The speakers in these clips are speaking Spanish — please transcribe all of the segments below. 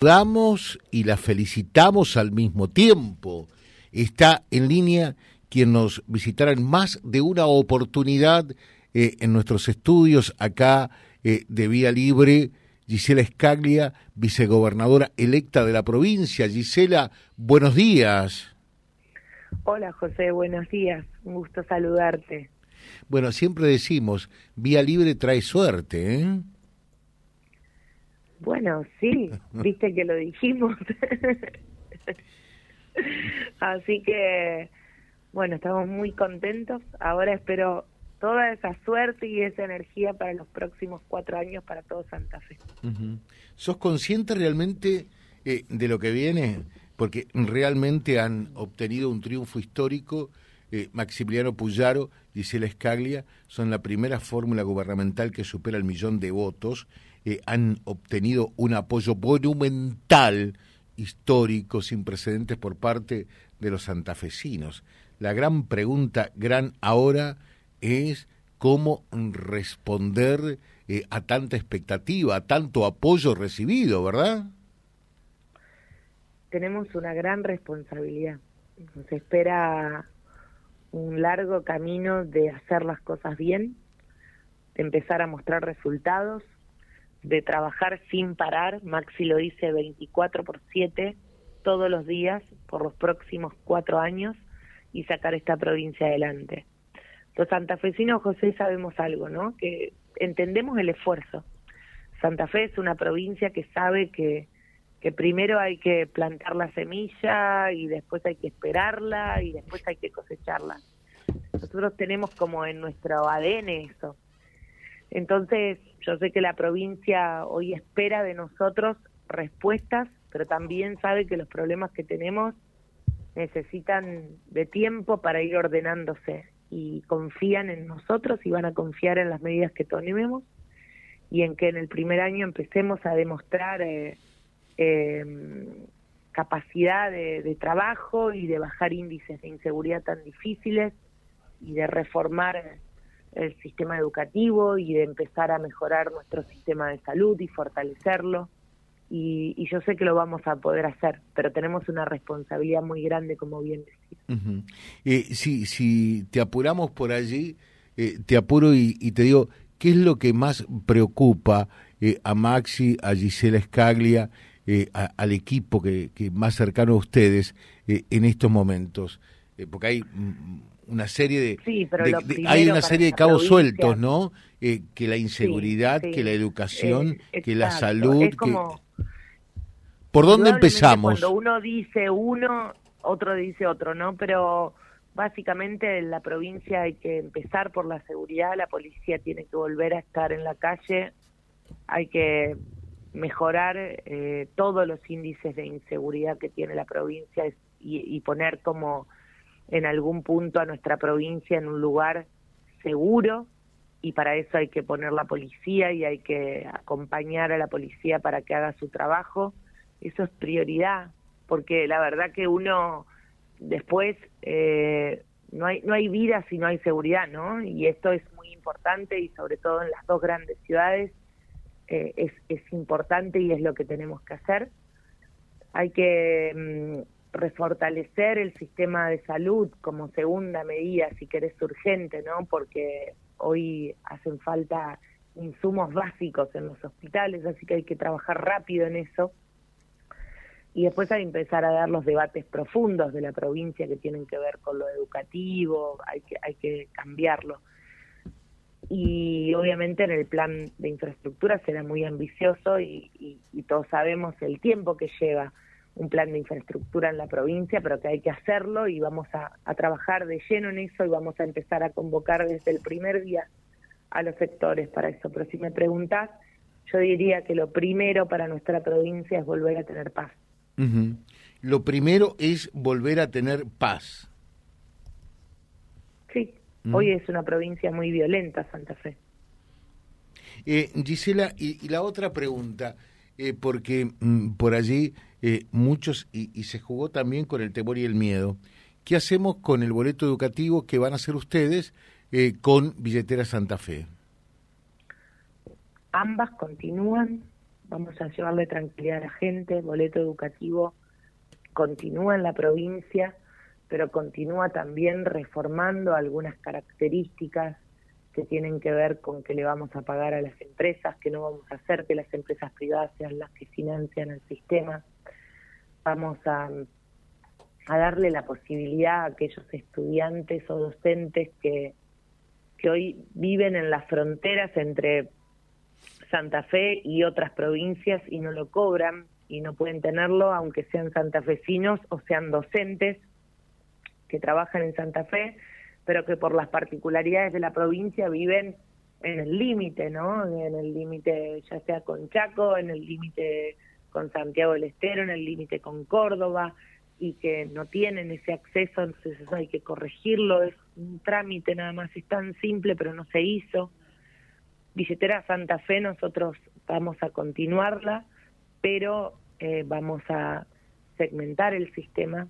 saludamos y la felicitamos al mismo tiempo. Está en línea quien nos visitará en más de una oportunidad eh, en nuestros estudios acá eh, de Vía Libre, Gisela Escaglia, vicegobernadora electa de la provincia. Gisela, buenos días. Hola José, buenos días. Un gusto saludarte. Bueno, siempre decimos, Vía Libre trae suerte, ¿eh? Bueno, sí, viste que lo dijimos. Así que, bueno, estamos muy contentos. Ahora espero toda esa suerte y esa energía para los próximos cuatro años para todo Santa Fe. ¿Sos consciente realmente eh, de lo que viene? Porque realmente han obtenido un triunfo histórico. Eh, Maximiliano Puyaro Gisela Escaglia son la primera fórmula gubernamental que supera el millón de votos eh, han obtenido un apoyo monumental, histórico, sin precedentes por parte de los santafesinos. La gran pregunta, gran ahora, es cómo responder eh, a tanta expectativa, a tanto apoyo recibido, ¿verdad? Tenemos una gran responsabilidad. Nos espera un largo camino de hacer las cosas bien, de empezar a mostrar resultados, de trabajar sin parar, Maxi lo dice 24 por 7, todos los días, por los próximos cuatro años, y sacar esta provincia adelante. Los santafesinos, José, sabemos algo, ¿no? Que entendemos el esfuerzo. Santa Fe es una provincia que sabe que, que primero hay que plantar la semilla y después hay que esperarla y después hay que cosecharla. Nosotros tenemos como en nuestro ADN eso. Entonces, yo sé que la provincia hoy espera de nosotros respuestas, pero también sabe que los problemas que tenemos necesitan de tiempo para ir ordenándose y confían en nosotros y van a confiar en las medidas que tomemos y en que en el primer año empecemos a demostrar eh, em, capacidad de, trabajo y de bajar índices de inseguridad tan difíciles y de reformar el sistema educativo y de empezar a mejorar nuestro sistema de salud y fortalecerlo. Y, yo sé que lo vamos a poder hacer, pero tenemos una responsabilidad muy grande, como bien decía. Eh, si, te apuramos por allí, eh, te apuro y, te digo, ¿qué es lo que más preocupa eh, a Maxi, a Gisela Scaglia, al equipo que, que, más cercano a ustedes en estos momentos? porque hay mm, una serie de, hay una serie de cabos sueltos, ¿no? Eh, que la inseguridad, que la educación, eh, que la salud, ¿Por dónde empezamos? Cuando uno dice uno, otro dice otro, ¿no? Pero básicamente en la provincia hay que empezar por la seguridad, la policía tiene que volver a estar en la calle, hay que mejorar eh, todos los índices de inseguridad que tiene la provincia y poner como en algún punto a nuestra provincia en un lugar seguro y para eso hay que poner la policía y hay que acompañar a la policía para que haga su trabajo. Eso es prioridad, porque la verdad que uno después eh, no hay no hay vida si no hay seguridad, ¿no? Y esto es muy importante y sobre todo en las dos grandes ciudades eh, es, es importante y es lo que tenemos que hacer. Hay que mm, refortalecer el sistema de salud como segunda medida, si querés, urgente, ¿no? Porque hoy hacen falta insumos básicos en los hospitales, así que hay que trabajar rápido en eso. Y después hay que empezar a dar los debates profundos de la provincia que tienen que ver con lo educativo, hay que, hay que cambiarlo. Y obviamente en el plan de infraestructura será muy ambicioso y, todos sabemos el tiempo que lleva un plan de infraestructura en la provincia, pero que hay que hacerlo y vamos a, trabajar de lleno en eso y vamos a empezar a convocar desde el primer día a los sectores para eso. Pero si me preguntas, yo diría que lo primero para nuestra provincia es volver a tener paz. Lo primero es volver a tener paz. Sí, hoy es una provincia muy violenta, Santa Fe. Eh, Gisela, y, la otra pregunta, eh, porque mm, por allí eh, muchos, y, se jugó también con el temor y el miedo. ¿Qué hacemos con el boleto educativo que van a hacer ustedes eh, con Billetera Santa Fe? Ambas continúan, vamos a llevarle tranquilidad a la gente, boleto educativo continúa en la provincia, pero continúa también reformando algunas características que tienen que ver con que le vamos a pagar a las empresas, que no vamos a hacer que las empresas privadas sean las que financian el sistema. Vamos a, a darle la posibilidad a aquellos estudiantes o docentes que, que hoy viven en las fronteras entre Santa Fe y otras provincias y no lo cobran y no pueden tenerlo aunque sean santafesinos o sean docentes que trabajan en Santa Fe pero que por las particularidades de la provincia viven en el límite, ¿no? En el límite ya sea con Chaco, en el límite con Santiago del Estero, en el límite con Córdoba, y que no tienen ese acceso, entonces eso hay que corregirlo, es un trámite nada más, es tan simple, pero no se hizo. Billetera Santa Fe, nosotros vamos a continuarla, pero eh, vamos a segmentar el sistema,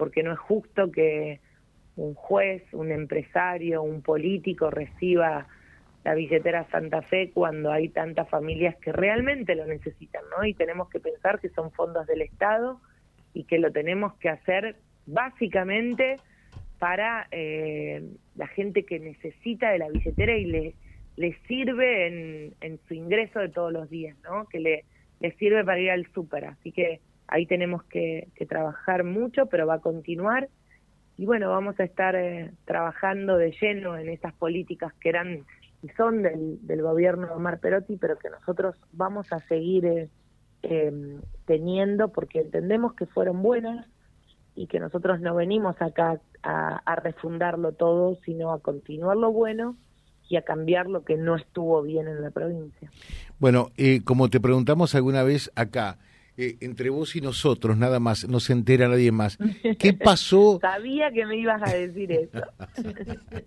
porque no es justo que un juez, un empresario, un político reciba la billetera Santa Fe cuando hay tantas familias que realmente lo necesitan, ¿no? Y tenemos que pensar que son fondos del Estado y que lo tenemos que hacer básicamente para eh, la gente que necesita de la billetera y le, le sirve en, en su ingreso de todos los días, ¿no? Que le, le sirve para ir al súper. Así que ahí tenemos que, trabajar mucho, pero va a continuar y bueno, vamos a estar eh, trabajando de lleno en estas políticas que eran y son del, del gobierno de Omar Perotti, pero que nosotros vamos a seguir eh, em, teniendo porque entendemos que fueron buenas y que nosotros no venimos acá a, a refundarlo todo, sino a continuar lo bueno y a cambiar lo que no estuvo bien en la provincia. Bueno, eh, como te preguntamos alguna vez acá, eh, entre vos y nosotros, nada más, no se entera nadie más. ¿Qué pasó? Sabía que me ibas a decir eso.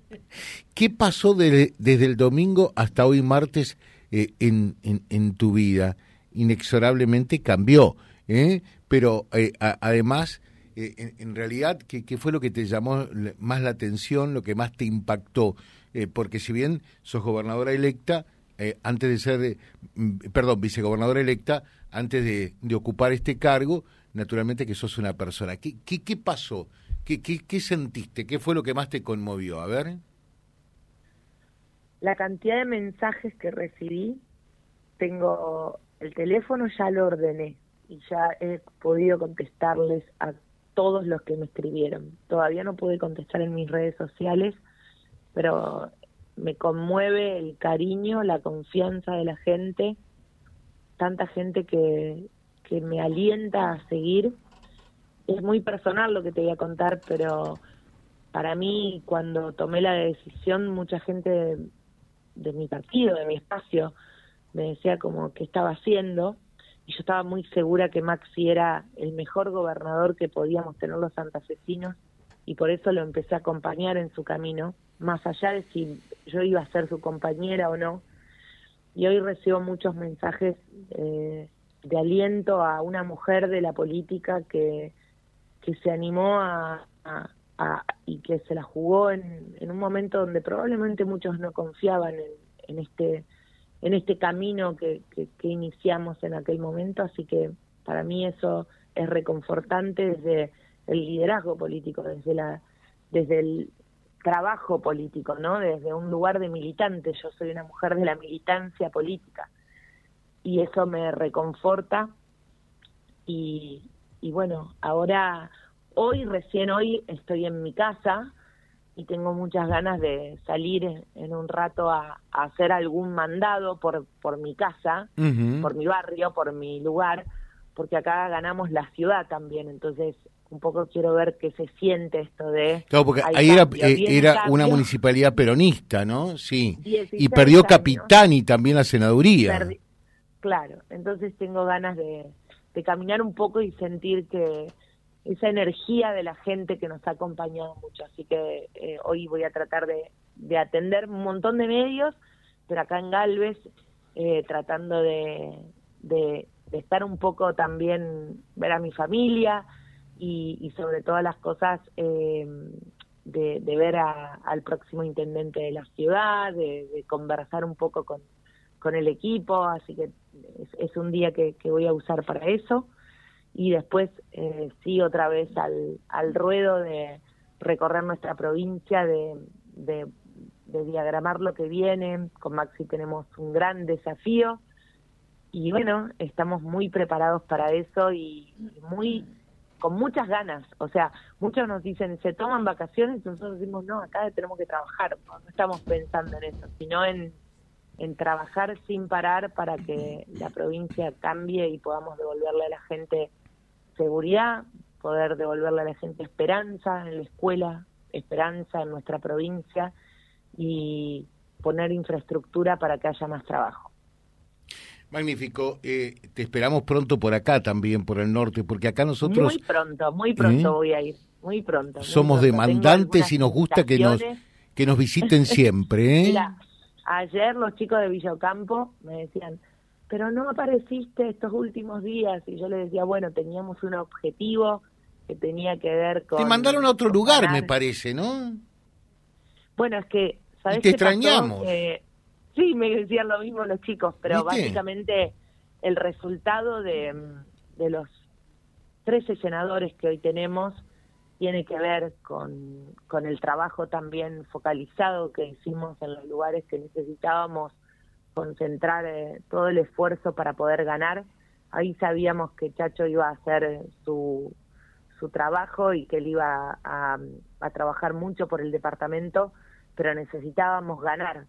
¿Qué pasó desde el domingo hasta hoy martes eh, en, en, tu vida? Inexorablemente cambió, ¿eh? pero además, en, realidad, ¿qué, ¿qué, fue lo que te llamó más la atención, lo que más te impactó? porque si bien sos gobernadora electa, antes de ser, perdón, vicegobernadora electa, antes de, ocupar este cargo, naturalmente que sos una persona. ¿Qué, qué, qué pasó? ¿Qué, ¿Qué, qué, sentiste? ¿Qué fue lo que más te conmovió? A ver. La cantidad de mensajes que recibí, tengo el teléfono, ya lo ordené y ya he podido contestarles a todos los que me escribieron. Todavía no pude contestar en mis redes sociales, pero me conmueve el cariño, la confianza de la gente tanta gente que, que me alienta a seguir. Es muy personal lo que te voy a contar, pero para mí cuando tomé la decisión, mucha gente de, mi partido, de mi espacio, me decía como que estaba haciendo y yo estaba muy segura que Maxi era el mejor gobernador que podíamos tener los santafesinos y por eso lo empecé a acompañar en su camino, más allá de si yo iba a ser su compañera o no, y hoy recibo muchos mensajes eh, de aliento a una mujer de la política que, que se animó a, y que se la jugó en, en, un momento donde probablemente muchos no confiaban en, en este en este camino que, que, que, iniciamos en aquel momento. Así que para mí eso es reconfortante desde el liderazgo político desde la desde el, trabajo político, ¿no? Desde un lugar de militante, yo soy una mujer de la militancia política. Y eso me reconforta. Y, y bueno, ahora, hoy, recién hoy, estoy en mi casa y tengo muchas ganas de salir en un rato a, hacer algún mandado por, por mi casa, por mi barrio, por mi lugar, porque acá ganamos la ciudad también, entonces un poco quiero ver qué se siente esto de... Claro, porque ahí era, eh, era una municipalidad peronista, ¿no? Sí. Y perdió Capitán y también la senaduría. claro, entonces tengo ganas de, caminar un poco y sentir que esa energía de la gente que nos ha acompañado mucho. Así que eh, hoy voy a tratar de, de, atender un montón de medios, pero acá en Galvez, eh, tratando de, de, de estar un poco también, ver a mi familia, y, sobre todas las cosas eh, de, ver al próximo intendente de la ciudad, de, conversar un poco con, con el equipo, así que es, un día que, voy a usar para eso. Y después eh, sí otra vez al, al ruedo de recorrer nuestra provincia, de, de diagramar lo que viene. Con Maxi tenemos un gran desafío y bueno, estamos muy preparados para eso y muy con muchas ganas. O sea, muchos nos dicen, se toman vacaciones, y nosotros decimos, no, acá tenemos que trabajar, no, estamos pensando en eso, sino en, en trabajar sin parar para que la provincia cambie y podamos devolverle a la gente seguridad, poder devolverle a la gente esperanza en la escuela, esperanza en nuestra provincia y poner infraestructura para que haya más trabajo. Magnífico. Eh, te esperamos pronto por acá también, por el norte, porque acá nosotros... Muy pronto, muy pronto ¿Eh? voy a ir, muy pronto. Somos demandantes y nos gusta que nos, que nos visiten siempre. ¿eh? Mira, ayer los chicos de Villocampo me decían, pero no apareciste estos últimos días. Y yo les decía, bueno, teníamos un objetivo que tenía que ver con... Te mandaron a otro lugar, me parece, ¿no? Bueno, es que... ¿sabes y te extrañamos. Sí, me decían lo mismo los chicos, pero básicamente el resultado de, de los 13 senadores que hoy tenemos tiene que ver con, con el trabajo también focalizado que hicimos en los lugares que necesitábamos concentrar eh, todo el esfuerzo para poder ganar. Ahí sabíamos que Chacho iba a hacer su, su trabajo y que él iba a, a trabajar mucho por el departamento, pero necesitábamos ganar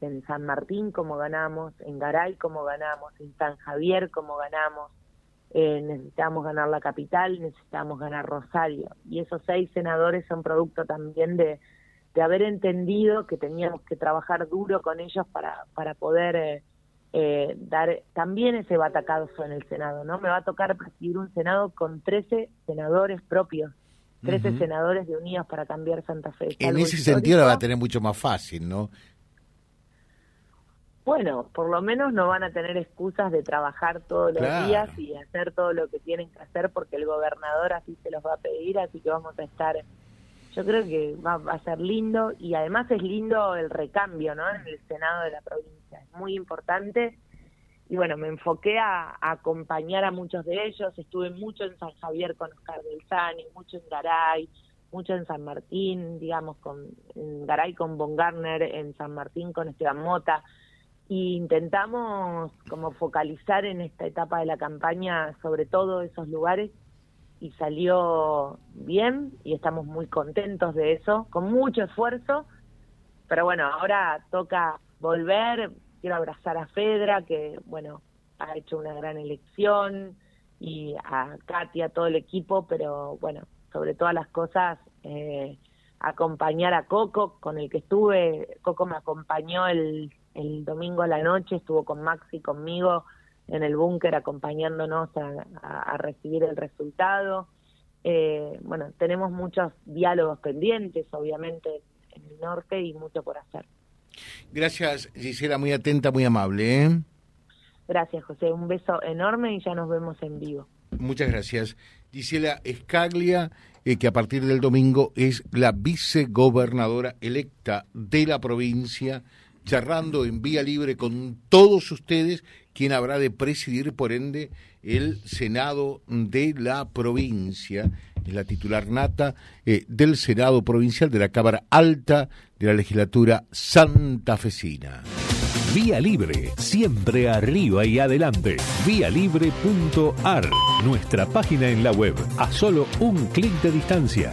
en San Martín como ganamos, en Garay como ganamos, en San Javier como ganamos, eh, necesitamos ganar la capital, necesitamos ganar Rosario. Y esos seis senadores son producto también de, de haber entendido que teníamos que trabajar duro con ellos para, para poder eh, eh, dar también ese batacazo en el Senado. no Me va a tocar presidir un Senado con 13 senadores propios. 13 senadores de Unidos para cambiar Santa Fe. En ese sentido la va a tener mucho más fácil, ¿no? Bueno, por lo menos no van a tener excusas de trabajar todos los días y hacer todo lo que tienen que hacer porque el gobernador así se los va a pedir, así que vamos a estar, yo creo que va, a ser lindo y además es lindo el recambio, ¿no? En el Senado de la provincia, es muy importante y bueno, me enfoqué a, acompañar a muchos de ellos, estuve mucho en San Javier con Oscar Belzani, mucho en Garay, mucho en San Martín, digamos, con en Garay con Von Garner, en San Martín con Esteban Mota, y intentamos como focalizar en esta etapa de la campaña sobre todo esos lugares y salió bien y estamos muy contentos de eso, con mucho esfuerzo, pero bueno, ahora toca volver, quiero abrazar a Fedra, que bueno, ha hecho una gran elección, y a Katia, todo el equipo, pero bueno, sobre todas las cosas, eh, acompañar a Coco, con el que estuve, Coco me acompañó el el domingo a la noche estuvo con Maxi conmigo en el búnker acompañándonos a, recibir el resultado. Eh, bueno, tenemos muchos diálogos pendientes, obviamente, en el norte y mucho por hacer. Gracias, Gisela, muy atenta, muy amable. ¿eh? Gracias, José. Un beso enorme y ya nos vemos en vivo. Muchas gracias. Gisela Escaglia, eh, que a partir del domingo es la vicegobernadora electa de la provincia charlando en vía libre con todos ustedes, quien habrá de presidir, por ende, el Senado de la provincia. Es la titular nata eh, del Senado provincial de la Cámara Alta de la legislatura santafesina. Vía Libre, siempre arriba y adelante. Vialibre.ar, nuestra página en la web, a solo un clic de distancia